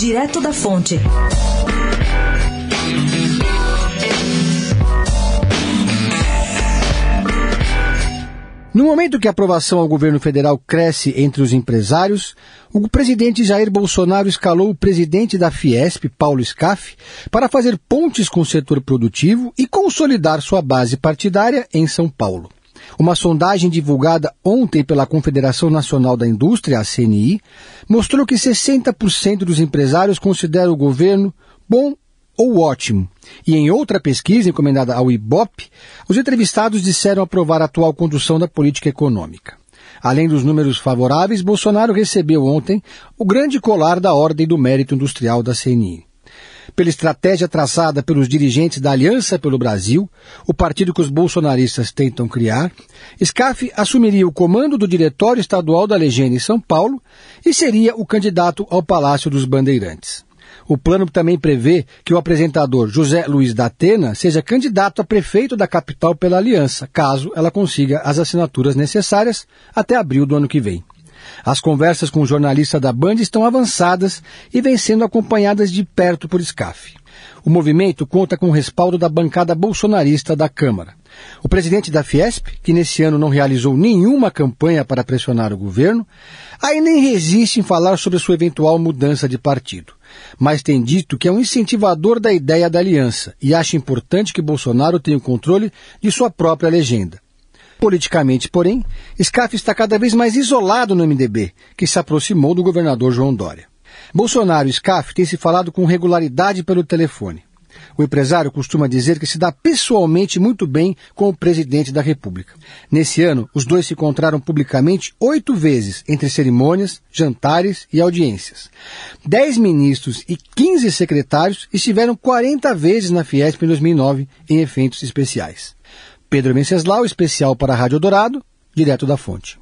Direto da Fonte. No momento que a aprovação ao governo federal cresce entre os empresários, o presidente Jair Bolsonaro escalou o presidente da Fiesp, Paulo Scaff, para fazer pontes com o setor produtivo e consolidar sua base partidária em São Paulo. Uma sondagem divulgada ontem pela Confederação Nacional da Indústria, a CNI, mostrou que 60% dos empresários consideram o governo bom ou ótimo. E em outra pesquisa encomendada ao IBOP, os entrevistados disseram aprovar a atual condução da política econômica. Além dos números favoráveis, Bolsonaro recebeu ontem o grande colar da Ordem do Mérito Industrial da CNI. Pela estratégia traçada pelos dirigentes da Aliança pelo Brasil, o partido que os bolsonaristas tentam criar, SCAF assumiria o comando do Diretório Estadual da Legenda em São Paulo e seria o candidato ao Palácio dos Bandeirantes. O plano também prevê que o apresentador José Luiz da Atena seja candidato a prefeito da capital pela aliança, caso ela consiga as assinaturas necessárias até abril do ano que vem. As conversas com o jornalista da Band estão avançadas e vêm sendo acompanhadas de perto por SCAF. O movimento conta com o respaldo da bancada bolsonarista da Câmara. O presidente da Fiesp, que nesse ano não realizou nenhuma campanha para pressionar o governo, aí nem resiste em falar sobre sua eventual mudança de partido mas tem dito que é um incentivador da ideia da aliança e acha importante que Bolsonaro tenha o controle de sua própria legenda. Politicamente, porém, Scaff está cada vez mais isolado no MDB, que se aproximou do governador João Dória. Bolsonaro e Scaff têm se falado com regularidade pelo telefone. O empresário costuma dizer que se dá pessoalmente muito bem com o presidente da República. Nesse ano, os dois se encontraram publicamente oito vezes, entre cerimônias, jantares e audiências. Dez ministros e quinze secretários estiveram 40 vezes na Fiesp em 2009 em eventos especiais. Pedro Venceslau, especial para a Rádio Dourado, direto da fonte.